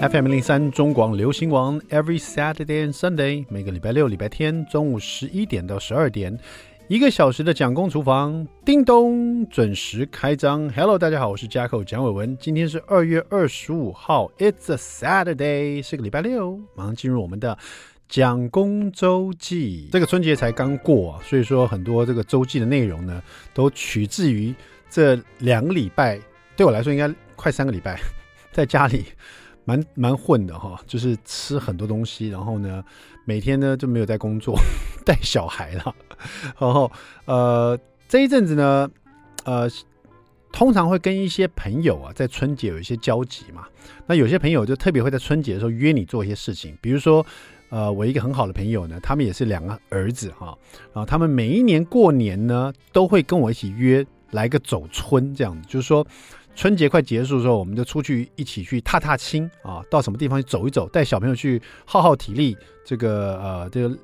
FM 零三中广流行网，Every Saturday and Sunday，每个礼拜六、礼拜天中午十一点到十二点，一个小时的蒋公厨房，叮咚准时开张。Hello，大家好，我是加口蒋伟文，今天是二月二十五号，It's a Saturday，是个礼拜六，马上进入我们的蒋公周记。这个春节才刚过，所以说很多这个周记的内容呢，都取自于这两个礼拜，对我来说应该快三个礼拜，在家里。蛮蛮混的哈，就是吃很多东西，然后呢，每天呢就没有在工作，带小孩了，然后呃这一阵子呢，呃通常会跟一些朋友啊在春节有一些交集嘛，那有些朋友就特别会在春节的时候约你做一些事情，比如说呃我一个很好的朋友呢，他们也是两个儿子哈，然后他们每一年过年呢都会跟我一起约来个走春这样子，就是说。春节快结束的时候，我们就出去一起去踏踏青啊，到什么地方去走一走，带小朋友去耗耗体力，这个呃，这个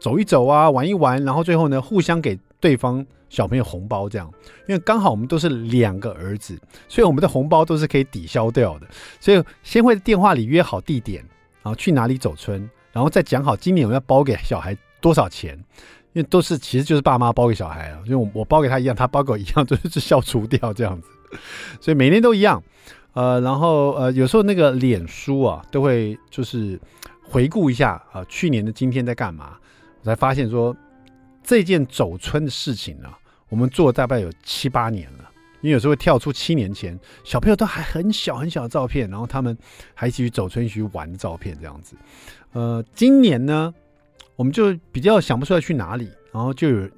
走一走啊，玩一玩，然后最后呢，互相给对方小朋友红包这样，因为刚好我们都是两个儿子，所以我们的红包都是可以抵消掉的，所以先会在电话里约好地点，然后去哪里走春，然后再讲好今年我们要包给小孩多少钱，因为都是其实就是爸妈包给小孩啊，因为我我包给他一样，他包给我一样，都是消除掉这样子。所以每年都一样，呃，然后呃，有时候那个脸书啊，都会就是回顾一下啊，去年的今天在干嘛，我才发现说这件走春的事情呢，啊，我们做大概有七八年了，因为有时候会跳出七年前小朋友都还很小很小的照片，然后他们还一起去走春，一起去玩的照片这样子。呃，今年呢，我们就比较想不出来去哪里，然后就有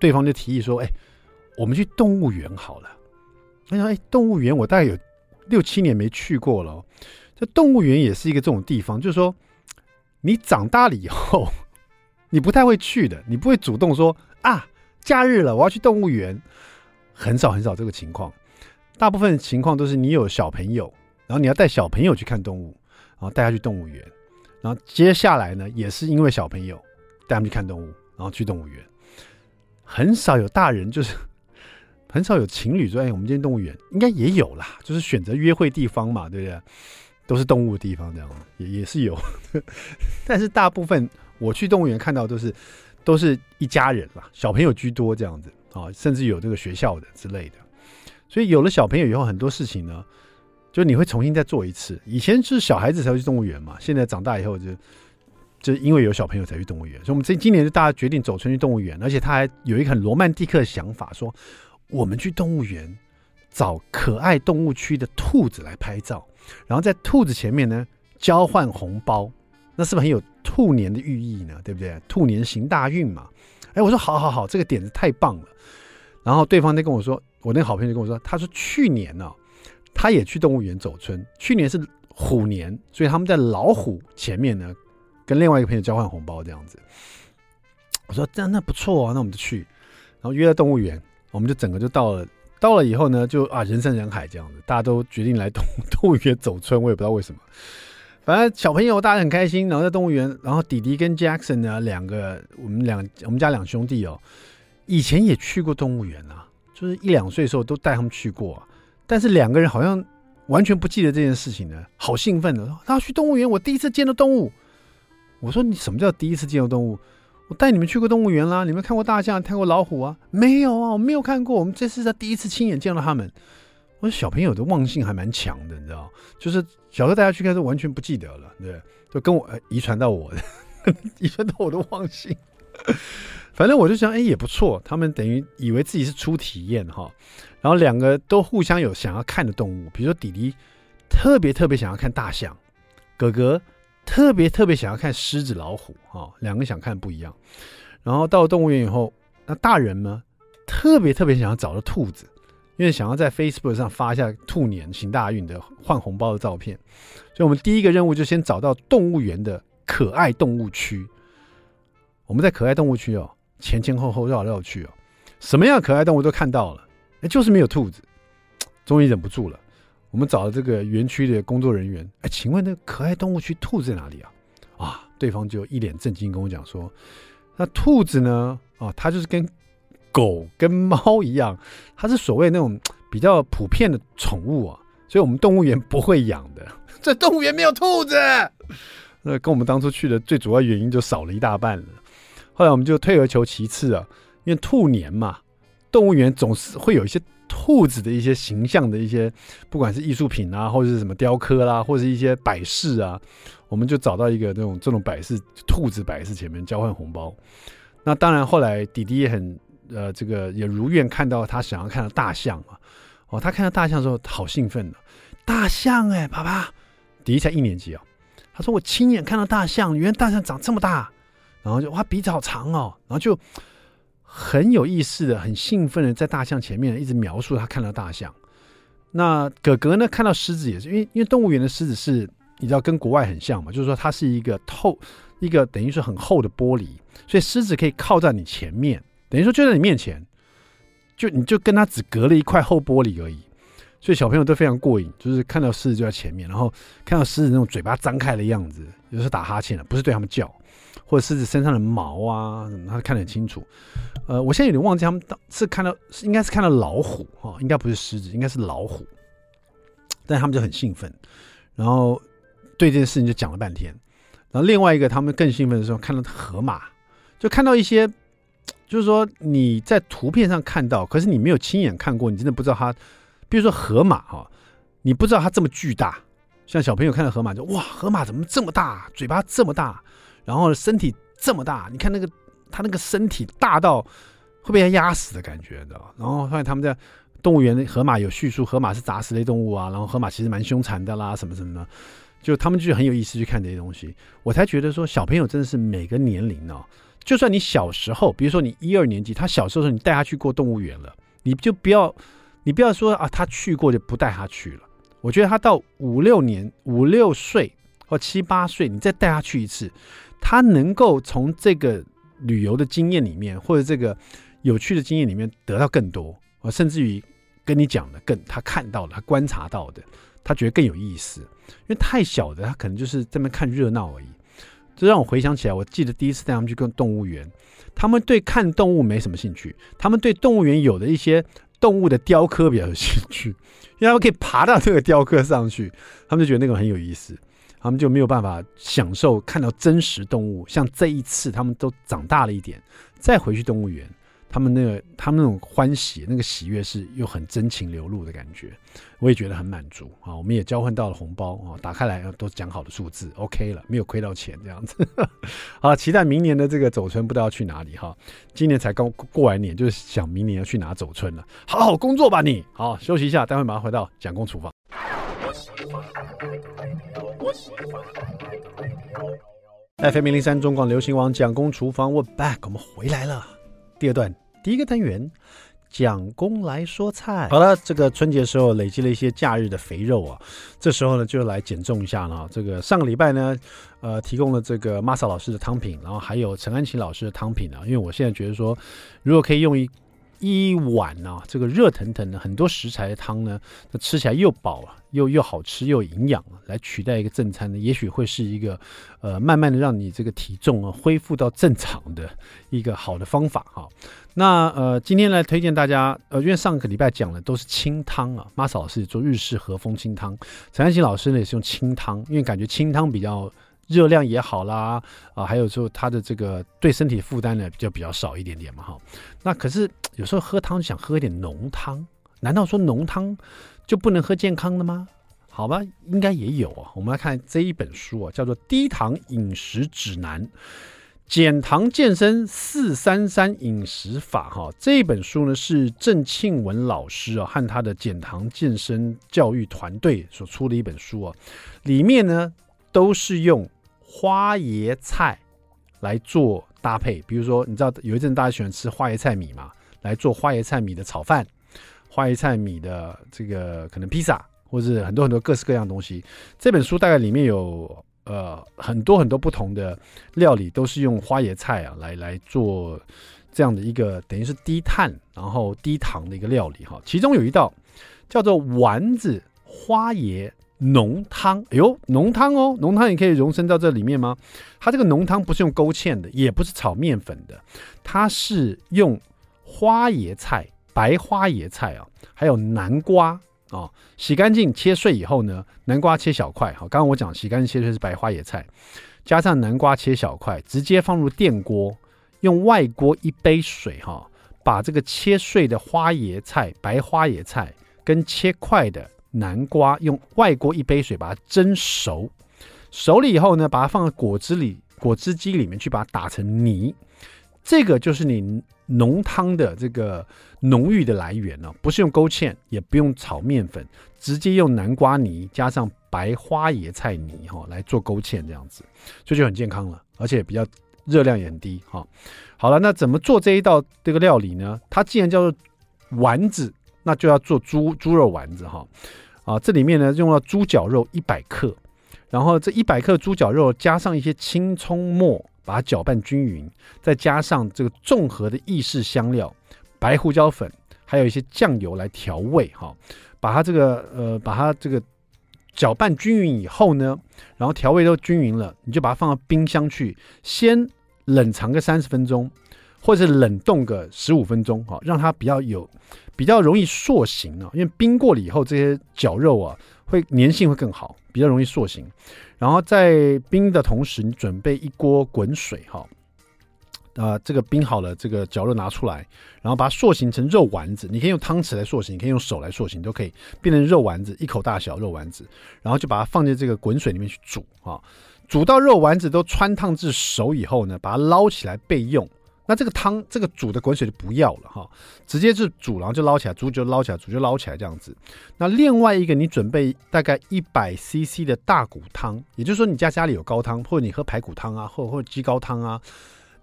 对方就提议说，哎，我们去动物园好了。哎，动物园我大概有六七年没去过了。这动物园也是一个这种地方，就是说，你长大了以后，你不太会去的，你不会主动说啊，假日了我要去动物园，很少很少这个情况。大部分情况都是你有小朋友，然后你要带小朋友去看动物，然后带他去动物园，然后接下来呢，也是因为小朋友带他们去看动物，然后去动物园，很少有大人就是。很少有情侣说：“哎，我们今天动物园应该也有啦，就是选择约会地方嘛，对不对？都是动物的地方，这样也也是有。但是大部分我去动物园看到都是都是一家人啦，小朋友居多这样子啊，甚至有这个学校的之类的。所以有了小朋友以后，很多事情呢，就你会重新再做一次。以前是小孩子才会去动物园嘛，现在长大以后就就因为有小朋友才去动物园。所以我们这今年就大家决定走春去动物园，而且他还有一个很罗曼蒂克的想法，说。我们去动物园找可爱动物区的兔子来拍照，然后在兔子前面呢交换红包，那是不是很有兔年的寓意呢？对不对？兔年行大运嘛。哎，我说好好好，这个点子太棒了。然后对方就跟我说，我那个好朋友就跟我说，他说去年呢，他也去动物园走春，去年是虎年，所以他们在老虎前面呢跟另外一个朋友交换红包这样子。我说这样那不错啊，那我们就去，然后约了动物园。我们就整个就到了，到了以后呢，就啊人山人海这样子，大家都决定来动 动物园走春，我也不知道为什么。反正小朋友大家很开心，然后在动物园，然后弟弟跟 Jackson 呢两个，我们两我们家两兄弟哦，以前也去过动物园啊，就是一两岁的时候都带他们去过，但是两个人好像完全不记得这件事情呢，好兴奋的，他去动物园，我第一次见到动物。我说你什么叫第一次见到动物？我带你们去过动物园啦，你们看过大象，看过老虎啊？没有啊，我没有看过。我们这是第一次亲眼见到他们。我说小朋友的忘性还蛮强的，你知道，就是小时候带他去看，都完全不记得了，对，就跟我遗传到我的，遗传到我的忘性。反正我就想，哎，也不错。他们等于以为自己是初体验哈，然后两个都互相有想要看的动物，比如说弟弟特别特别想要看大象，哥哥。特别特别想要看狮子、老虎，哈，两个想看不一样。然后到了动物园以后，那大人呢，特别特别想要找到兔子，因为想要在 Facebook 上发一下兔年行大运的换红包的照片。所以，我们第一个任务就先找到动物园的可爱动物区。我们在可爱动物区哦，前前后后绕来绕去哦，什么样的可爱动物都看到了，哎，就是没有兔子。终于忍不住了。我们找了这个园区的工作人员，哎，请问那个可爱动物区兔子在哪里啊？啊，对方就一脸震惊跟我讲说，那兔子呢？啊，它就是跟狗跟猫一样，它是所谓那种比较普遍的宠物啊，所以我们动物园不会养的。这动物园没有兔子，那跟我们当初去的最主要原因就少了一大半了。后来我们就退而求其次啊，因为兔年嘛，动物园总是会有一些兔子的一些形象的一些，不管是艺术品啊，或者是什么雕刻啦，或者一些摆饰啊，我们就找到一个那种这种摆饰，兔子摆饰前面交换红包。那当然后来弟弟也很呃，这个也如愿看到他想要看到大象啊，哦，他看到大象的时候好兴奋的，大象哎、爸爸，弟弟才一年级啊，他说我亲眼看到大象，原来大象长这么大。然后就哇，鼻子好长哦，然后就很有意思的、很兴奋的在大象前面一直描述他看到大象。那哥哥呢，看到狮子也是，因为因为动物园的狮子是你知道跟国外很像嘛，就是说它是一个透一个等于是很厚的玻璃，所以狮子可以靠在你前面，等于说就在你面前，就你就跟他只隔了一块厚玻璃而已，所以小朋友都非常过瘾，就是看到狮子就在前面，然后看到狮子那种嘴巴张开的样子，有时候打哈欠了，不是对他们叫。或者狮子身上的毛啊，他看得很清楚。呃，我现在有点忘记他们当是看到，应该是看到老虎哈，应该不是狮子，应该是老虎。但他们就很兴奋，然后对这件事情就讲了半天。然后另外一个他们更兴奋的时候，看到河马，就看到一些，就是说你在图片上看到，可是你没有亲眼看过，你真的不知道它。比如说河马哈，你不知道它这么巨大。像小朋友看到河马就哇，河马怎么这么大，嘴巴这么大。然后身体这么大，你看那个他那个身体大到会被他压死的感觉，知道？然后发现他们在动物园的河马有叙述，河马是杂食类动物啊，然后河马其实蛮凶残的啦，什么什么的，就他们就很有意思去看这些东西。我才觉得说，小朋友真的是每个年龄哦，就算你小时候，比如说你一二年级，他小时候你带他去过动物园了，你就不要你不要说啊，他去过就不带他去了。我觉得他到五六年、五六岁或七八岁，你再带他去一次。他能够从这个旅游的经验里面，或者这个有趣的经验里面得到更多，啊，甚至于跟你讲的更他看到的、他观察到的，他觉得更有意思。因为太小的，他可能就是在那看热闹而已。这让我回想起来，我记得第一次带他们去逛动物园，他们对看动物没什么兴趣，他们对动物园有的一些动物的雕刻比较有兴趣，因为他们可以爬到这个雕刻上去，他们就觉得那个很有意思。他们就没有办法享受看到真实动物，像这一次他们都长大了一点，再回去动物园，他们那个他们那种欢喜，那个喜悦是又很真情流露的感觉，我也觉得很满足啊。我们也交换到了红包啊，打开来都讲好的数字，OK 了，没有亏到钱这样子。好，期待明年的这个走春不知道要去哪里哈。今年才刚过完年，就是想明年要去哪走春了。好好工作吧你，好休息一下，待会马上回到蒋公厨房。FM 零零三中广流行网蒋公厨房，We're back，我们回来了。第二段第一个单元，蒋公来说菜。好了，这个春节时候累积了一些假日的肥肉啊，这时候呢就来减重一下了。这个上个礼拜呢，呃，提供了这个 Masa 老师的汤品，然后还有陈安琪老师的汤品啊。因为我现在觉得说，如果可以用一一碗呢、这个热腾腾的很多食材的汤呢，那吃起来又饱啊，又又好吃又营养啊，来取代一个正餐呢，也许会是一个呃，慢慢的让你这个体重啊恢复到正常的一个好的方法哈。那呃，今天来推荐大家，呃，因为上个礼拜讲的都是清汤啊，Masa 老师做日式和风清汤，陈安琪老师呢也是用清汤，因为感觉清汤比较。热量也好啦，啊，还有说它的这个对身体负担呢就比较少一点点嘛，哈。那可是有时候喝汤想喝一点浓汤，难道说浓汤就不能喝健康的吗？好吧，应该也有啊。我们来看这一本书啊，叫做《低糖饮食指南：减糖健身四三三饮食法》哈。这一本书呢是郑庆文老师啊和他的减糖健身教育团队所出的一本书啊，里面呢都是用。花椰菜来做搭配，比如说，你知道有一阵大家喜欢吃花椰菜米嘛？来做花椰菜米的炒饭，花椰菜米的这个可能披萨，或是很多很多各式各样的东西。这本书大概里面有呃很多很多不同的料理，都是用花椰菜啊来来做这样的一个等于是低碳然后低糖的一个料理哈。其中有一道叫做丸子花椰。浓汤，哎呦，浓汤哦，浓汤也可以融身到这里面吗？它这个浓汤不是用勾芡的，也不是炒面粉的，它是用花椰菜、白花椰菜啊，还有南瓜哦，洗干净切碎以后呢，南瓜切小块。好，刚刚我讲洗干净切碎是白花椰菜，加上南瓜切小块，直接放入电锅，用外锅一杯水哈，把这个切碎的花椰菜、白花椰菜跟切块的南瓜用外锅一杯水把它蒸熟，熟了以后呢，把它放在果汁里、果汁机里面去把它打成泥，这个就是你浓汤的这个浓郁的来源了，不是用勾芡，也不用炒面粉，直接用南瓜泥加上白花椰菜泥哈来做勾芡，这样子，所以就很健康了，而且比较热量也很低哈。好了，那怎么做这一道这个料理呢？它既然叫做丸子，那就要做猪猪肉丸子哈。啊，这里面呢用了猪脚肉一百克，然后这一百克猪脚肉加上一些青葱末。把它搅拌均匀，再加上这个综合的意式香料、白胡椒粉，还有一些酱油来调味哈。把它这个呃，把它这个搅拌均匀以后呢，然后调味都均匀了，你就把它放到冰箱去，先冷藏个三十分钟，或者是冷冻个十五分钟哈，让它比较有比较容易塑形啊。因为冰过了以后，这些绞肉啊会粘性会更好，比较容易塑形。然后在冰的同时，你准备一锅滚水哈，啊、这个冰好了，这个绞肉拿出来，然后把它塑形成肉丸子。你可以用汤匙来塑形，你可以用手来塑形，都可以变成肉丸子，一口大小肉丸子。然后就把它放进这个滚水里面去煮啊，煮到肉丸子都汆烫至熟以后呢，把它捞起来备用。那这个汤，这个煮的滚水就不要了哈，直接就煮，然后就捞起来，煮就捞起来，煮就捞起来这样子。那另外一个，你准备大概一百 CC 的大骨汤，也就是说你家家里有高汤，或者你喝排骨汤啊，或者或者鸡高汤啊，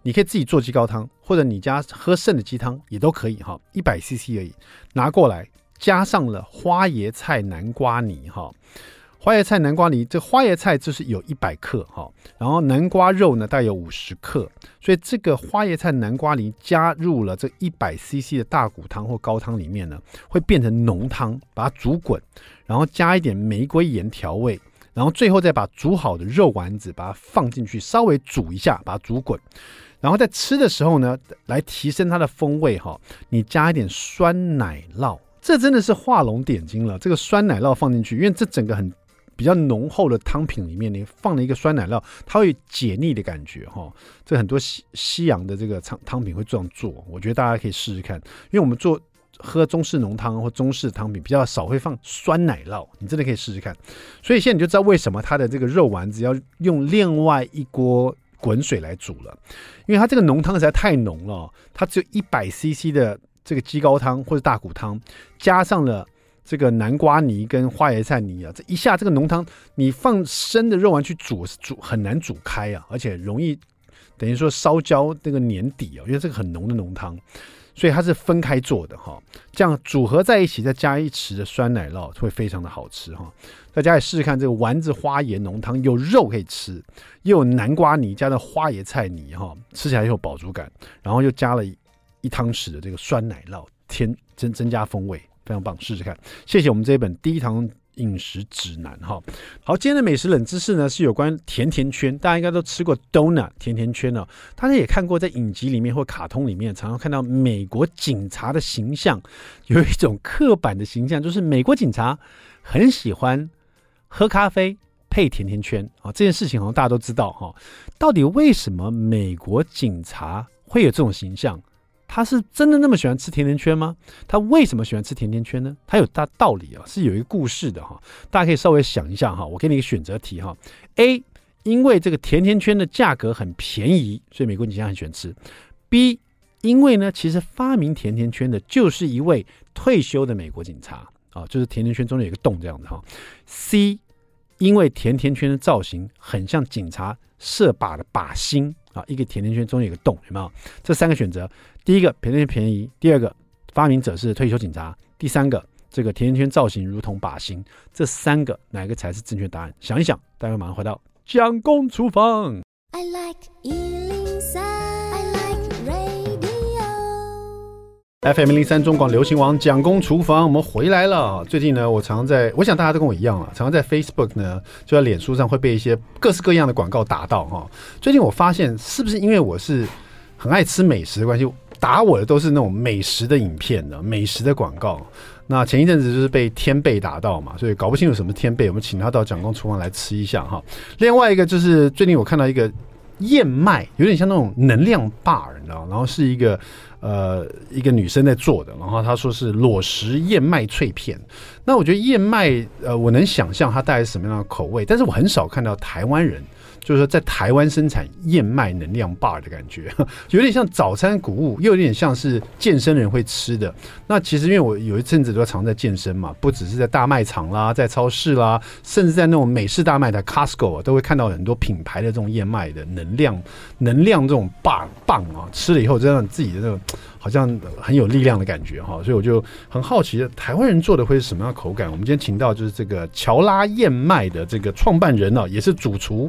你可以自己做鸡高汤，或者你家喝剩的鸡汤也都可以哈，一百 CC 而已，拿过来，加上了花椰菜南瓜泥哈。花椰菜、南瓜泥，这花椰菜就是有一百克哈，然后南瓜肉呢大概有五十克，所以这个花椰菜、南瓜泥加入了这一百 CC 的大骨汤或高汤里面呢，会变成浓汤，把它煮滚，然后加一点玫瑰盐调味，然后最后再把煮好的肉丸子把它放进去，稍微煮一下，把它煮滚，然后在吃的时候呢，来提升它的风味哈，你加一点酸奶酪，这真的是画龙点睛了。这个酸奶酪放进去，因为这整个很。比较浓厚的汤品里面，你放了一个酸奶酪，它会解腻的感觉哈。这很多西西洋的这个汤汤品会这样做，我觉得大家可以试试看。因为我们做喝中式浓汤或中式汤品比较少会放酸奶酪，你真的可以试试看。所以现在你就知道为什么它的这个肉丸子要用另外一锅滚水来煮了，因为它这个浓汤实在太浓了，它只有一百 CC 的这个鸡高汤或者大骨汤，加上了。这个南瓜泥跟花椰菜泥啊，这一下这个浓汤，你放生的肉丸去煮，煮很难煮开啊，而且容易等于说烧焦那个黏底啊，因为这个很浓的浓汤，所以它是分开做的哈。这样组合在一起，再加一匙的酸奶酪，会非常的好吃哈。大家也试试看这个丸子花椰浓汤，有肉可以吃，又有南瓜泥加的花椰菜泥哈，吃起来又有饱足感，然后又加了一一汤匙的这个酸奶酪，添增增加风味。非常棒，试试看。谢谢我们这一本《低糖饮食指南》哈。好，今天的美食冷知识呢是有关甜甜圈，大家应该都吃过 donut 甜甜圈哦。大家也看过在影集里面或卡通里面，常常看到美国警察的形象，有一种刻板的形象，就是美国警察很喜欢喝咖啡配甜甜圈啊。这件事情好像大家都知道哈。到底为什么美国警察会有这种形象？他是真的那么喜欢吃甜甜圈吗？他为什么喜欢吃甜甜圈呢？他有大道理啊，是有一个故事的哈。大家可以稍微想一下哈。我给你一个选择题哈。A，因为这个甜甜圈的价格很便宜，所以美国警察很喜欢吃。B，因为呢，其实发明甜甜圈的就是一位退休的美国警察啊，就是甜甜圈中间有个洞这样子哈。C，因为甜甜圈的造型很像警察射靶的靶心。啊，一个甜甜圈中间有个洞，有没有？这三个选择，第一个甜甜圈便宜，第二个发明者是退休警察，第三个这个甜甜圈造型如同靶心，这三个哪个才是正确答案？想一想，待会马上回到蒋公厨房。I like FM 零三中广流行王蒋公厨房，我们回来了。最近呢，我常常在，我想大家都跟我一样啊，常常在 Facebook 呢，就在脸书上会被一些各式各样的广告打到哈。最近我发现，是不是因为我是很爱吃美食的关系，打我的都是那种美食的影片的美食的广告。那前一阵子就是被天贝打到嘛，所以搞不清楚什么天贝，我们请他到蒋公厨房来吃一下哈。另外一个就是最近我看到一个燕麦，有点像那种能量棒你知道，然后是一个呃一个女生在做的，然后她说是裸食燕麦脆片。那我觉得燕麦呃，我能想象它带来什么样的口味，但是我很少看到台湾人。就是说，在台湾生产燕麦能量棒的感觉，有点像早餐谷物，又有点像是健身人会吃的。那其实因为我有一阵子都常在健身嘛，不只是在大卖场啦，在超市啦，甚至在那种美式大卖的 Costco，都会看到很多品牌的这种燕麦的能量能量这种棒棒啊，吃了以后就让自己的那种。好像很有力量的感觉哈，所以我就很好奇，台湾人做的会是什么样的口感？我们今天请到就是这个乔拉燕麦的这个创办人呢，也是主厨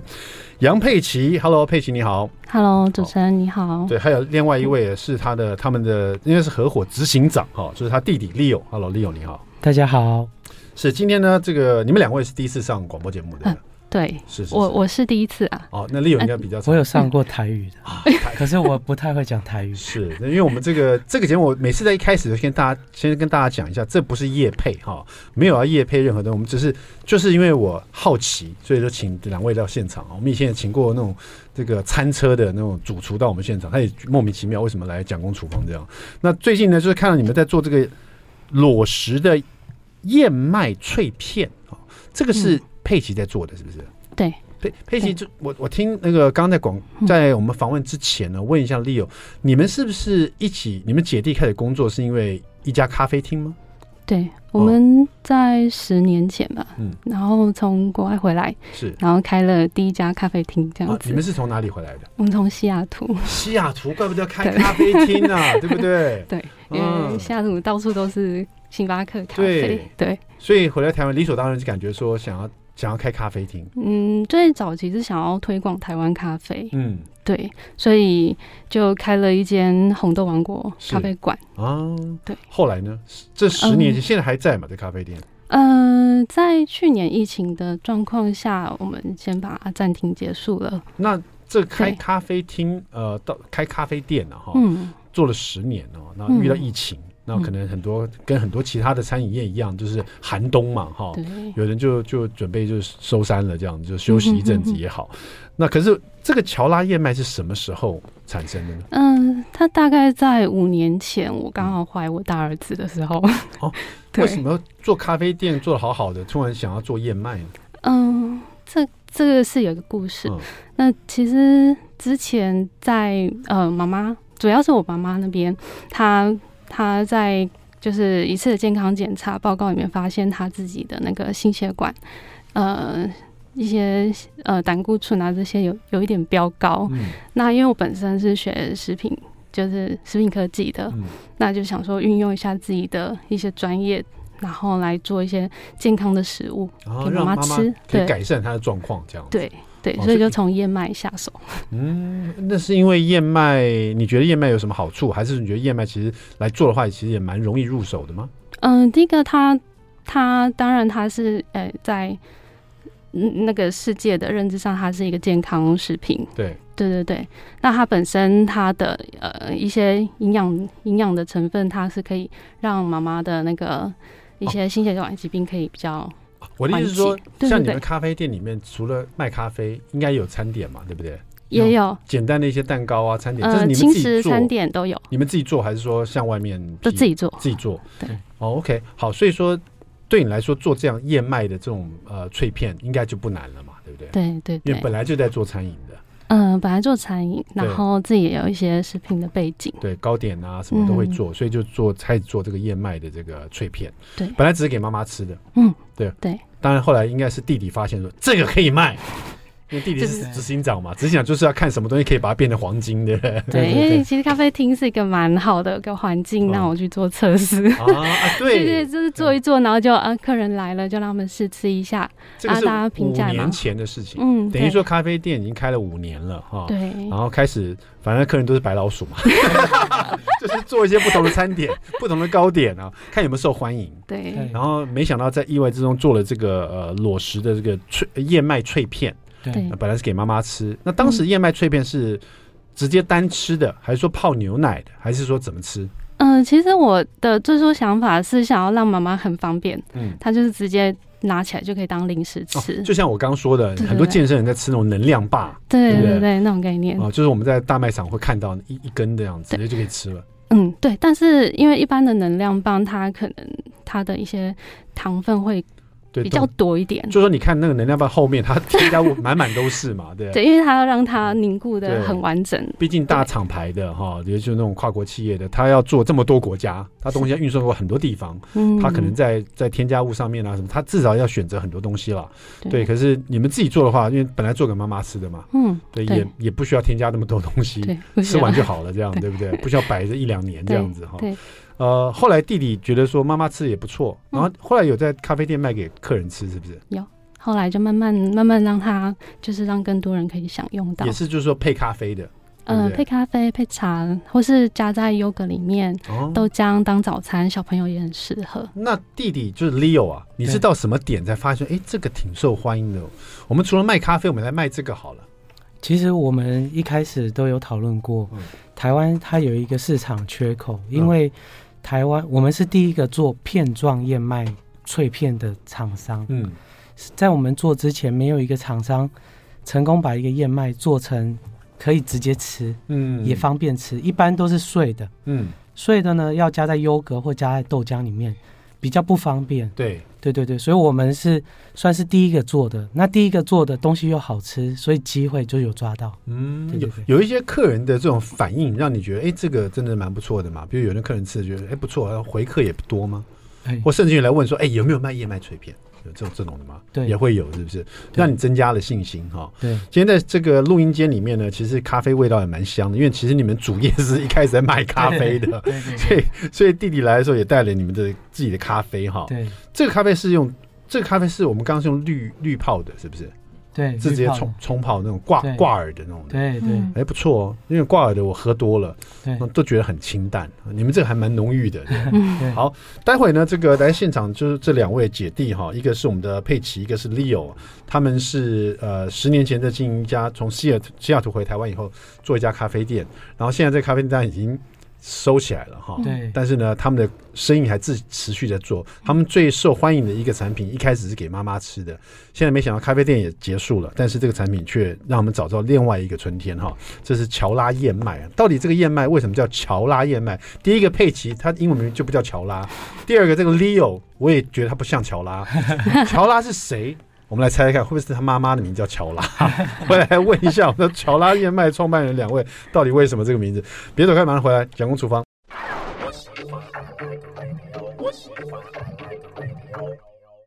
杨佩琪。Hello，佩琪你好。Hello，主持人你好。对，还有另外一位是他的他们的应该是合伙执行长哈，就是他弟弟 Leo。Hello，Leo 你好。大家好。是今天呢，这个你们两位是第一次上广播节目的。嗯对，是，是，是我我是第一次啊。哦，那 Leo 应该比较、啊。我有上过台语的，可是我不太会讲台语。是，因为我们这个这个节目，我每次在一开始就跟大家先跟大家讲一下，这不是叶配哈，没有要叶配任何东西，我们只是就是因为我好奇，所以就请两位到现场。我们以前也请过那种这个餐车的那种主厨到我们现场，他也莫名其妙为什么来蒋公厨房这样。那最近呢，就是看到你们在做这个裸食的燕麦脆片啊，这个是佩奇在做的，是不是？对。佩佩奇，就我我听那个刚刚在广在我们访问之前呢，问一下 Leo，你们是不是一起？你们姐弟开始工作是因为一家咖啡厅吗？对，我们在十年前吧，嗯，然后从国外回来，是，然后开了第一家咖啡厅，这样子。你们是从哪里回来的？我们从西雅图。西雅图，怪不得开 咖啡厅啊，对不对？对，因为西雅图到处都是星巴克咖啡，对，所以回来台湾理所当然就感觉说想要。想要开咖啡厅，嗯，最早其实想要推广台湾咖啡，嗯，对，所以就开了一间红豆王国咖啡馆啊，对。后来呢？这十年现在还在吗？这咖啡店？嗯，在去年疫情的状况下，我们先把它暂停结束了。那这开咖啡厅，呃，到开咖啡店了哈，嗯，做了十年哦，然后遇到疫情。那可能很多跟很多其他的餐饮业一样，就是寒冬嘛，哈，有人就就准备就是收山了，这样就休息一阵子也好。那可是这个乔拉燕麦是什么时候产生的呢？嗯，它大概在五年前，我刚好怀我大儿子的时候。哦，为什么做咖啡店做的好好的，突然想要做燕麦呢？嗯，这这个是有一个故事。那其实之前在呃妈妈，主要是我妈妈那边，她。他在就是一次的健康检查报告里面发现他自己的那个心血管，呃，一些呃胆固醇啊这些有有一点飙高。嗯。那因为我本身是学食品，就是食品科技的，嗯，那就想说运用一下自己的一些专业，然后来做一些健康的食物给妈妈吃，可以改善她的状况，这样对。对，所以就从燕麦下手。嗯，那是因为燕麦，你觉得燕麦有什么好处，还是你觉得燕麦其实来做的话，其实也蛮容易入手的吗？嗯，第一个它，它它当然它是呃在那个世界的认知上，它是一个健康食品。对，对对对。那它本身它的呃一些营养营养的成分，它是可以让妈妈的那个一些心血管疾病可以比较。我的意思是说，像你们咖啡店里面，除了卖咖啡，应该有餐点嘛，对不对？也有简单的一些蛋糕啊，餐点，这是你们自己做，餐点都有。你们自己做还是说像外面都自己做？自己做。对。哦，OK，好，所以说对你来说做这样燕麦的这种呃脆片，应该就不难了嘛，对不对？对对。因为本来就在做餐饮的。嗯，本来做餐饮，然后自己也有一些食品的背景。对，糕点啊什么都会做，所以就做开始做这个燕麦的这个脆片。对。本来只是给妈妈吃的。嗯，对对。当然，后来应该是弟弟发现说这个可以卖，因为弟弟是执行长嘛，执行长就是要看什么东西可以把它变成黄金的。对，因为其实咖啡厅是一个蛮好的一个环境，让我去做测试。啊，对，对，就是做一做，然后就啊，客人来了就让他们试吃一下，啊，大家评价嘛。五年前的事情，嗯，等于说咖啡店已经开了五年了哈。对，然后开始，反正客人都是白老鼠嘛。就是做一些不同的餐点，不同的糕点啊，看有没有受欢迎。对，然后没想到在意外之中做了这个呃裸食的这个脆燕麦脆片。对，本来是给妈妈吃。那当时燕麦脆片是直接单吃的，还是说泡牛奶的，还是说怎么吃？嗯、呃，其实我的最初想法是想要让妈妈很方便，嗯，她就是直接拿起来就可以当零食吃，哦、就像我刚刚说的，很多健身人在吃那种能量棒，对对对，那种概念哦，就是我们在大卖场会看到一一根这样子，直接就可以吃了。嗯，对，但是因为一般的能量棒，它可能它的一些糖分会。比较多一点，就说你看那个能量棒后面，它添加物满满都是嘛，对。对，因为它要让它凝固的很完整。毕竟大厂牌的哈，也就是那种跨国企业的，它要做这么多国家，它东西要运送过很多地方，它可能在在添加物上面啊什么，它至少要选择很多东西了。对，可是你们自己做的话，因为本来做给妈妈吃的嘛，嗯，对，也也不需要添加那么多东西，吃完就好了，这样对不对？不需要摆着一两年这样子哈。对。呃，后来弟弟觉得说妈妈吃的也不错，然后后来有在咖啡店卖给客人吃，是不是？有，后来就慢慢慢慢让他就是让更多人可以享用到。也是就是说配咖啡的，嗯、呃，配咖啡配茶，或是加在优格里面，哦、豆浆当早餐，小朋友也很适合。那弟弟就是 Leo 啊，你是到什么点才发现哎，这个挺受欢迎的？我们除了卖咖啡，我们来卖这个好了。其实我们一开始都有讨论过，嗯、台湾它有一个市场缺口，因为、嗯。台湾，我们是第一个做片状燕麦脆片的厂商。嗯，在我们做之前，没有一个厂商成功把一个燕麦做成可以直接吃，嗯，也方便吃。一般都是碎的，嗯，碎的呢要加在优格或加在豆浆里面，比较不方便。对，对对对，所以我们是算是第一个做的。那第一个做的东西又好吃，所以机会就有抓到。嗯，对对对，有有一些客人的这种反应，让你觉得，哎、欸，这个真的蛮不错的嘛。比如有的客人吃了觉得，哎、欸，不错，回客也不多吗？哎、或甚至于来问说，哎、欸，有没有卖燕麦脆片？有这种这种的吗？对，也会有，是不是？让你增加了信心哈。对，今天在这个录音间里面呢，其实咖啡味道也蛮香的，因为其实你们主业是一开始在卖咖啡的，对，所以所以弟弟来的时候也带了你们的自己的咖啡哈。对，这个咖啡是用这个咖啡是我们刚刚是用滤滤泡的，是不是？对，是直接冲冲泡那种挂挂耳的那种的。对对，哎、欸、不错哦，因为挂耳的我喝多了，对，都觉得很清淡。你们这个还蛮浓郁的。好，待会呢，这个来现场就是这两位姐弟哈，一个是我们的佩奇，一个是 Leo，他们是呃十年前在经营一家从西雅西雅图回台湾以后做一家咖啡店，然后现在这咖啡店已经。收起来了哈，对，但是呢，他们的生意还自持续在做。他们最受欢迎的一个产品，一开始是给妈妈吃的，现在没想到咖啡店也结束了，但是这个产品却让我们找到另外一个春天哈。这是乔拉燕麦，到底这个燕麦为什么叫乔拉燕麦？第一个佩奇，它英文名就不叫乔拉；第二个这个 Leo，我也觉得他不像乔拉。乔拉是谁？我们来猜一看，会不会是他妈妈的名字叫乔拉？回来问一下我们的乔拉燕麦创办人两位，到底为什么这个名字？别走开，马上回来。蒋公厨房。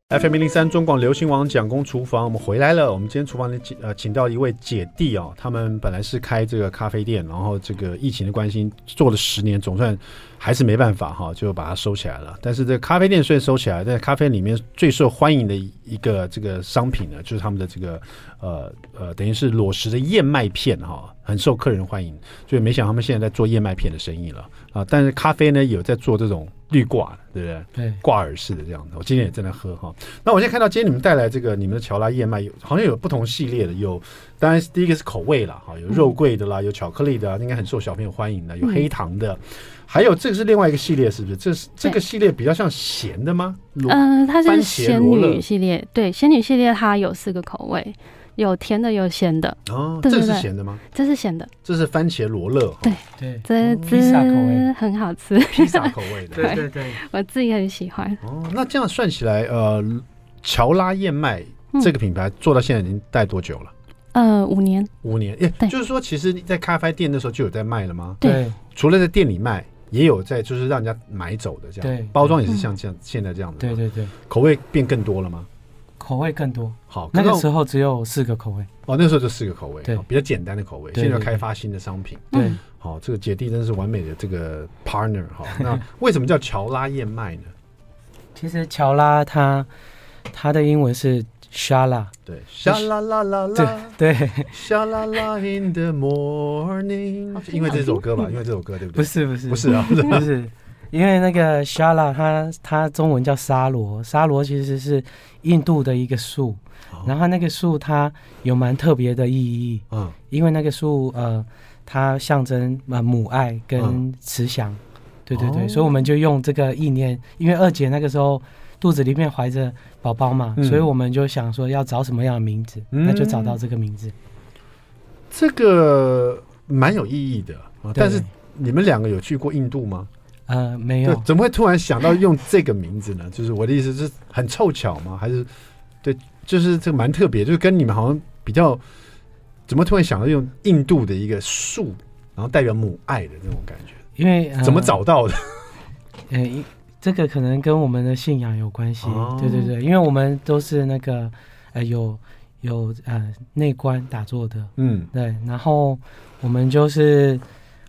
FM 零零三中广流行网蒋公厨房，我们回来了。我们今天厨房里请呃请到一位姐弟哦，他们本来是开这个咖啡店，然后这个疫情的关系做了十年，总算还是没办法哈，就把它收起来了。但是这咖啡店虽然收起来，但咖啡里面最受欢迎的一个这个商品呢，就是他们的这个呃呃，等于是裸食的燕麦片哈，很受客人欢迎。所以没想到他们现在在做燕麦片的生意了啊。但是咖啡呢，有在做这种。滤挂的，对不对？对，挂耳式的这样子。我今天也正在喝哈。那我现在看到今天你们带来这个你们的乔拉燕麦，有好像有不同系列的，有当然第一个是口味啦，哈，有肉桂的啦，有巧克力的，应该很受小朋友欢迎的，有黑糖的，还有这个是另外一个系列，是不是？这是这个系列比较像咸的吗？嗯，它是仙女系列，对，仙女系列它有四个口味。有甜的，有咸的哦。这是咸的吗？这是咸的。这是番茄罗勒。对对，这披萨口味很好吃，披萨口味的。对对对，我自己很喜欢。哦，那这样算起来，呃，乔拉燕麦这个品牌做到现在已经带多久了？呃，五年。五年，哎，就是说，其实，在咖啡店的时候就有在卖了吗？对。除了在店里卖，也有在就是让人家买走的这样。对。包装也是像这样，现在这样的。对对对。口味变更多了吗？口味更多，好，那个时候只有四个口味。哦，那时候就四个口味，对，比较简单的口味。现在要开发新的商品，对，好，这个姐弟真是完美的这个 partner 哈。那 为什么叫乔拉燕麦呢？其实乔拉它它的英文是 Shala，对，Shala 啦啦啦，对，Shala 啦 in the morning，因为这首歌吧，因为这首歌对不对？不是不是。不是啊，不是。因为那个沙拉，它它中文叫沙罗，沙罗其实是印度的一个树，然后那个树它有蛮特别的意义，嗯，因为那个树呃，它象征呃母爱跟慈祥。嗯、对对对，哦、所以我们就用这个意念，因为二姐那个时候肚子里面怀着宝宝嘛，嗯、所以我们就想说要找什么样的名字，嗯、那就找到这个名字。这个蛮有意义的，但是你们两个有去过印度吗？呃，没有。怎么会突然想到用这个名字呢？就是我的意思是很凑巧吗？还是对，就是这个蛮特别，就是跟你们好像比较，怎么突然想到用印度的一个树，然后代表母爱的那种感觉？因为、呃、怎么找到的？呃，这个可能跟我们的信仰有关系。哦、对对对，因为我们都是那个呃有。有呃内观打坐的，嗯，对，然后我们就是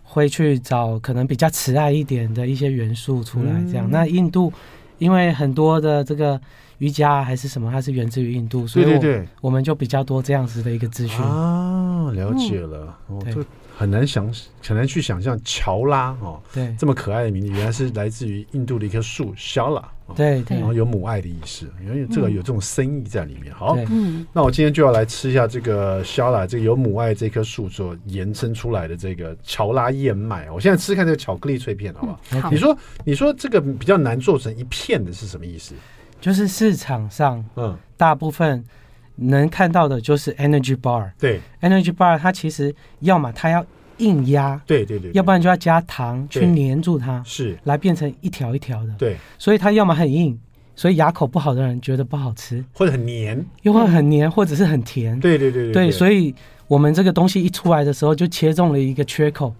会去找可能比较慈爱一点的一些元素出来，这样。嗯、那印度因为很多的这个瑜伽还是什么，它是源自于印度，所以对对对，我们就比较多这样子的一个资讯。啊，了解了，嗯、哦，对。很难想，很难去想象乔拉哦，对，这么可爱的名字，原来是来自于印度的一棵树，肖拉，对对，然后有母爱的意思，因为这个有这种深意在里面。好，嗯，那我今天就要来吃一下这个肖拉，这个有母爱这棵树所延伸出来的这个乔拉燕麦。我现在吃看这个巧克力脆片，好不好？好，你说，你说这个比较难做成一片的是什么意思？就是市场上，嗯，大部分。能看到的就是 energy bar，对，energy bar 它其实要么它要硬压，对对对，要不然就要加糖去粘住它，是。来变成一条一条的，对，所以它要么很硬，所以牙口不好的人觉得不好吃，或者很黏，又会很黏，或者是很甜，对对对对，所以我们这个东西一出来的时候就切中了一个缺口，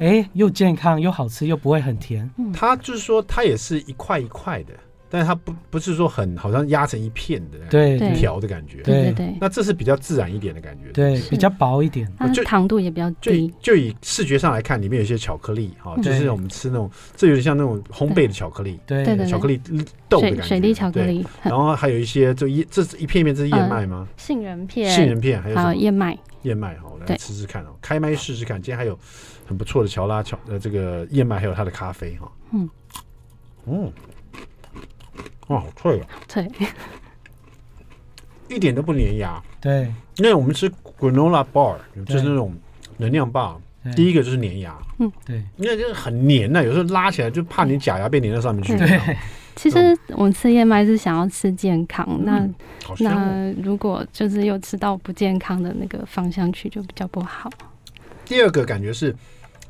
哎，又健康又好吃又不会很甜，它就是说它也是一块一块的。但是它不不是说很好像压成一片的，对，一条的感觉，对对对。那这是比较自然一点的感觉，对，比较薄一点，就糖度也比较低。就以视觉上来看，里面有一些巧克力，哈，就是我们吃那种，这有点像那种烘焙的巧克力，对对，巧克力豆的感觉，水滴巧克力。然后还有一些，就一这是一片一片，这是燕麦吗？杏仁片，杏仁片，还有什么？燕麦，燕麦，好，来吃吃看哦，开麦试试看。今天还有很不错的乔拉巧呃这个燕麦，还有它的咖啡哈，嗯嗯。哇，好脆啊！脆，一点都不粘牙。对，因为我们吃 granola bar 就是那种能量棒，第一个就是粘牙。嗯，对，因为就是很粘呐，有时候拉起来就怕你假牙被粘到上面去。对，其实我们吃燕麦是想要吃健康，那那如果就是又吃到不健康的那个方向去，就比较不好。第二个感觉是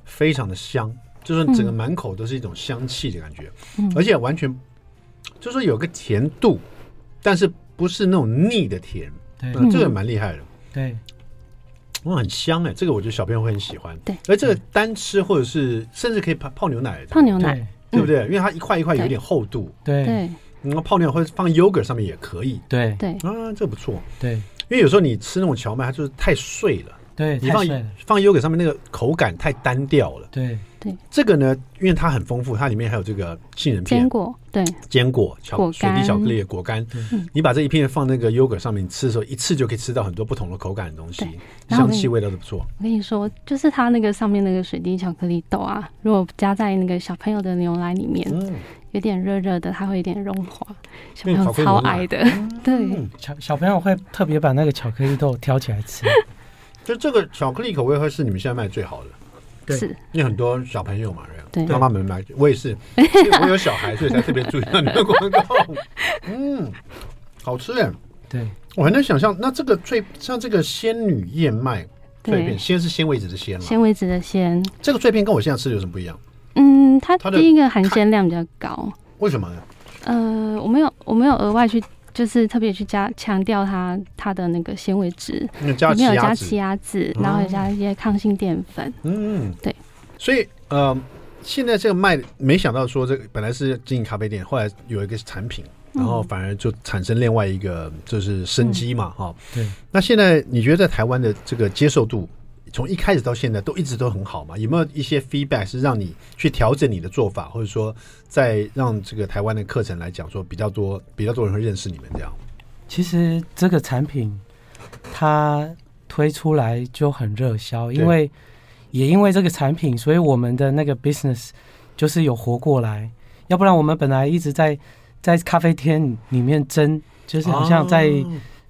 非常的香，就是整个满口都是一种香气的感觉，而且完全。就说有个甜度，但是不是那种腻的甜，对，这个蛮厉害的，对，哇，很香哎，这个我觉得小朋友会很喜欢，对，而这个单吃或者是甚至可以泡泡牛奶，泡牛奶，对。不对？因为它一块一块有点厚度，对，然后泡牛奶或者放 yogurt 上面也可以，对。对，啊，这不错，对，因为有时候你吃那种荞麦，它就是太碎了，对，你放放 yogurt 上面那个口感太单调了，对。对。这个呢，因为它很丰富，它里面还有这个杏仁片、坚果，对，坚果、巧水滴巧克力果干。你把这一片放那个 yogurt 上面吃的时候，一次就可以吃到很多不同的口感的东西，香气味道都不错。我跟你说，就是它那个上面那个水滴巧克力豆啊，如果加在那个小朋友的牛奶里面，有点热热的，它会有点融化，小朋友超爱的。对，小小朋友会特别把那个巧克力豆挑起来吃。就这个巧克力口味会是你们现在卖最好的。对，因为很多小朋友嘛，对，妈妈们买，我也是，我有小孩，所以才特别注意到你的广告。嗯，好吃哎。对，我还能想象，那这个脆，像这个仙女燕麦脆片，鲜是纤维质的纤吗？纤维质的鲜。这个脆片跟我现在吃的有什么不一样？嗯，它第一个含鲜量比较高。为什么呢？呃，我没有，我没有额外去。就是特别去加强调它它的那个纤维质，里面有加奇亚籽，然后有加一些抗性淀粉。嗯，对。所以呃，现在这个卖，没想到说这个本来是经营咖啡店，后来有一个产品，然后反而就产生另外一个就是生机嘛，哈、嗯。对。那现在你觉得在台湾的这个接受度？从一开始到现在都一直都很好嘛？有没有一些 feedback 是让你去调整你的做法，或者说在让这个台湾的课程来讲说比较多比较多人会认识你们这样？其实这个产品它推出来就很热销，因为也因为这个产品，所以我们的那个 business 就是有活过来。要不然我们本来一直在在咖啡厅里面争，就是好像在。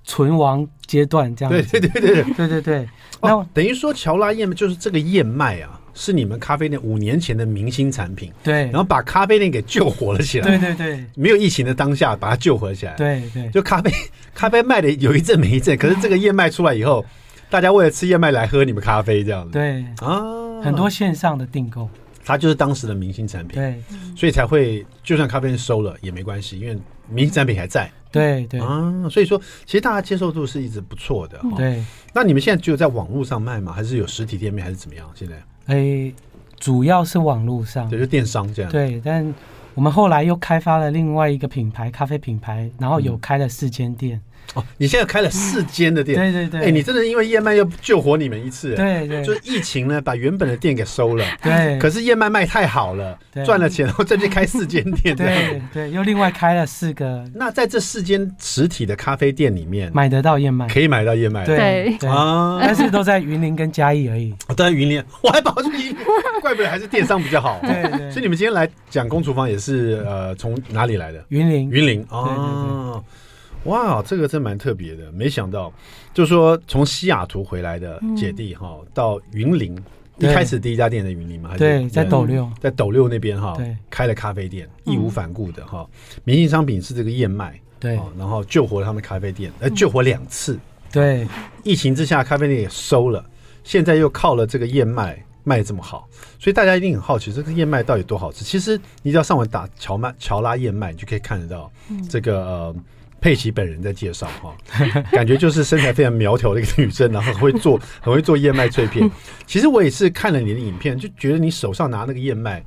存亡阶段这样。对对对对对对对对。那等于说乔拉燕麦就是这个燕麦啊，是你们咖啡店五年前的明星产品。对。然后把咖啡店给救活了起来。对对对。没有疫情的当下，把它救活起来。对对。就咖啡咖啡卖的有一阵没一阵，可是这个燕麦出来以后，大家为了吃燕麦来喝你们咖啡这样子。对啊，很多线上的订购。它就是当时的明星产品，对，所以才会就算咖啡店收了也没关系，因为明星产品还在。对对啊，所以说其实大家接受度是一直不错的。对，那你们现在只有在网络上卖吗？还是有实体店面，还是怎么样？现在？哎，主要是网络上，对，就电商这样。对，但我们后来又开发了另外一个品牌，咖啡品牌，然后有开了四间店。哦，你现在开了四间的店，对对对，哎，你真的因为燕麦又救活你们一次，对对，就是疫情呢，把原本的店给收了，对，可是燕麦卖太好了，赚了钱，然后再去开四间店，对对，又另外开了四个。那在这四间实体的咖啡店里面，买得到燕麦，可以买到燕麦，对啊，但是都在云林跟嘉义而已，都在云林，我还跑去云林，怪不得还是电商比较好，对对。所以你们今天来讲公厨房也是呃从哪里来的？云林，云林哦。哇，这个真蛮特别的，没想到，就是说从西雅图回来的姐弟哈，嗯、到云林，一开始第一家店在云林嘛，还是对，在斗六，在斗六那边哈，对，开了咖啡店，义无反顾的哈，明星商品是这个燕麦，对，然后救活了他们咖啡店，呃，救活两次，对，疫情之下咖啡店也收了，现在又靠了这个燕麦卖这么好，所以大家一定很好奇这个燕麦到底多好吃。其实你只要上网打乔麦乔拉燕麦，你就可以看得到这个呃。佩奇本人在介绍哈，感觉就是身材非常苗条的一个女生，然后很会做，很会做燕麦脆片。其实我也是看了你的影片，就觉得你手上拿那个燕麦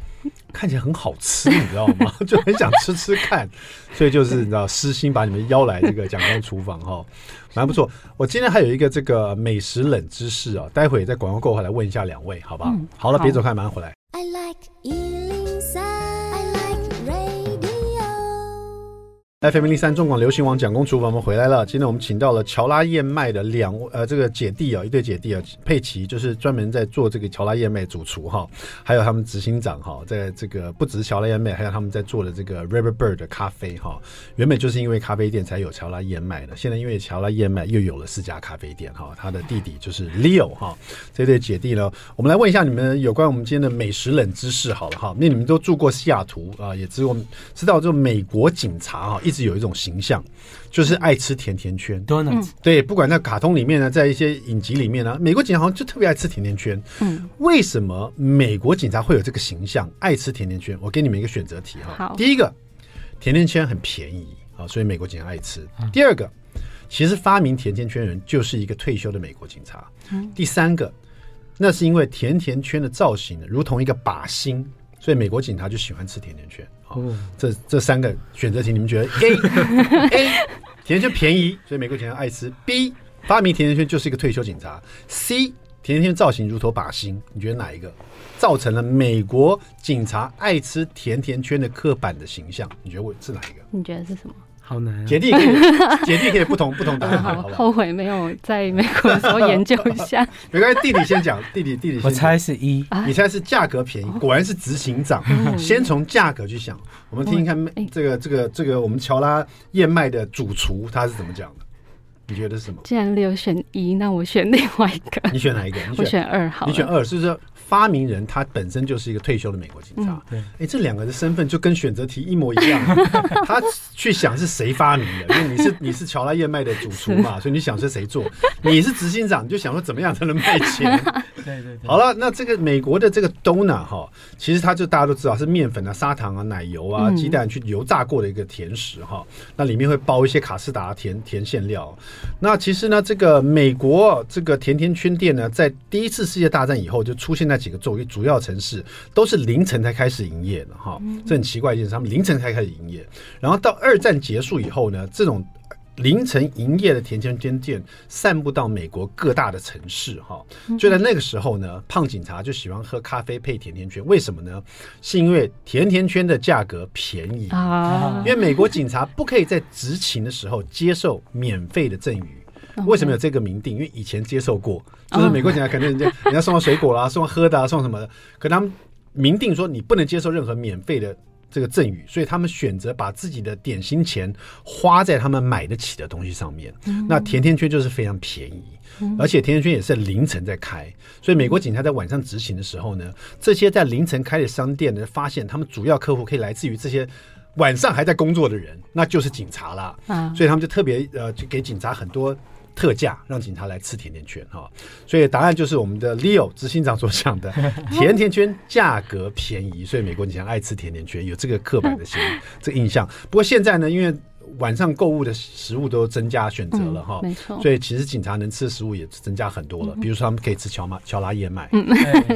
看起来很好吃，你知道吗？就很想吃吃看，所以就是你知道，私心把你们邀来这个蒋公厨房哈，蛮不错。我今天还有一个这个美食冷知识啊，待会在广告过后来问一下两位，好不好？好了，别走开，马上回来。I like FM 零三中广流行网蒋公厨房，我们回来了。今天我们请到了乔拉燕麦的两呃这个姐弟啊，一对姐弟啊，佩奇就是专门在做这个乔拉燕麦主厨哈，还有他们执行长哈，在这个不只是乔拉燕麦，还有他们在做的这个 River Bird 的咖啡哈。原本就是因为咖啡店才有乔拉燕麦的，现在因为乔拉燕麦又有了四家咖啡店哈。他的弟弟就是 Leo 哈，这对姐弟呢，我们来问一下你们有关我们今天的美食冷知识好了哈。那你们都住过西雅图啊，也知我们知道这美国警察哈。一直有一种形象，就是爱吃甜甜圈。Donuts，对，不管在卡通里面呢，在一些影集里面呢，美国警察好像就特别爱吃甜甜圈。嗯，为什么美国警察会有这个形象，爱吃甜甜圈？我给你们一个选择题哈。好，第一个，甜甜圈很便宜啊，所以美国警察爱吃。第二个，其实发明甜甜圈人就是一个退休的美国警察。第三个，那是因为甜甜圈的造型如同一个靶心，所以美国警察就喜欢吃甜甜圈。哦，这这三个选择题，你们觉得 A A 甜甜圈便宜，所以美国警察爱吃；B 发明甜甜圈就是一个退休警察；C 甜甜圈造型如同靶心，你觉得哪一个造成了美国警察爱吃甜甜圈的刻板的形象？你觉得我是哪一个？你觉得是什么？好难，姐弟可以，姐弟可以不同不同答案，好，后悔没有在美国的时候研究一下。没关系，弟弟先讲，弟弟弟弟，我猜是一，你猜是价格便宜，果然是执行长。先从价格去想，我们听听看，这个这个这个我们乔拉燕麦的主厨他是怎么讲的？你觉得是什么？既然有选一，那我选另外一个。你选哪一个？我选二，好。你选二，是不是？发明人他本身就是一个退休的美国警察，对，哎，这两个的身份就跟选择题一模一样。他去想是谁发明的，因为你是你是乔拉燕麦的主厨嘛，所以你想是谁做？你是执行长，你就想说怎么样才能卖钱？对对对。好了，那这个美国的这个 donut 哈，其实它就大家都知道是面粉啊、砂糖啊、奶油啊、鸡蛋去油炸过的一个甜食哈。那里面会包一些卡士达甜甜馅料。那其实呢，这个美国这个甜甜圈店呢，在第一次世界大战以后就出现在。几个作为主要城市都是凌晨才开始营业的哈，这很奇怪一件事，他们凌晨才开始营业。然后到二战结束以后呢，这种凌晨营业的甜甜圈店散布到美国各大的城市哈。就在那个时候呢，胖警察就喜欢喝咖啡配甜甜圈，为什么呢？是因为甜甜圈的价格便宜啊，因为美国警察不可以在执勤的时候接受免费的赠与。为什么有这个明定？因为以前接受过，就是美国警察肯定人家人家送到水果啦，送喝的，啊送什么的，可他们明定说你不能接受任何免费的这个赠与，所以他们选择把自己的点心钱花在他们买得起的东西上面。嗯、那甜甜圈就是非常便宜，嗯、而且甜甜圈也是凌晨在开，所以美国警察在晚上执行的时候呢，这些在凌晨开的商店呢，发现他们主要客户可以来自于这些晚上还在工作的人，那就是警察啦。啊、所以他们就特别呃，就给警察很多。特价让警察来吃甜甜圈哈，所以答案就是我们的 Leo 执行长所讲的，甜甜圈价格便宜，所以美国警察爱吃甜甜圈，有这个刻板的形这个印象。不过现在呢，因为晚上购物的食物都增加选择了哈，没错，所以其实警察能吃的食物也增加很多了。比如说他们可以吃乔玛乔拉燕麦，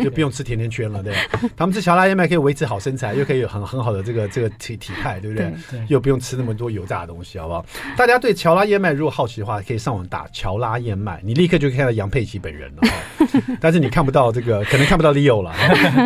就不用吃甜甜圈了，对。他们吃乔拉燕麦可以维持好身材，又可以有很很好的这个这个体体态，对不对？又不用吃那么多油炸的东西，好不好？大家对乔拉燕麦如果好奇的话，可以上网打乔拉燕麦，你立刻就可以看到杨佩琪本人了哈。但是你看不到这个，可能看不到 Leo 了。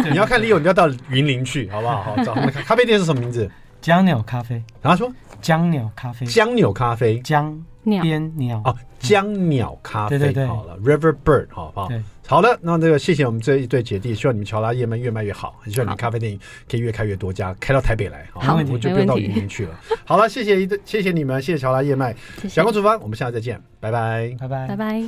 你要看 Leo，你要到云林去，好不好？好，找他们咖啡店是什么名字？江鸟咖啡。然后说。江鸟咖啡，江鸟咖啡，江边鸟。哦，江鸟咖啡，对对对，好了，River Bird，好不好？好的，那这个谢谢我们这一对姐弟，希望你们乔拉燕麦越卖越好，很希望你们咖啡店可以越开越多家，开到台北来，好，我们就不用到云林去了。好。了，谢谢一对，谢谢你们，谢谢乔拉燕麦，小公厨房，我们下次再见，拜拜，拜拜，拜拜。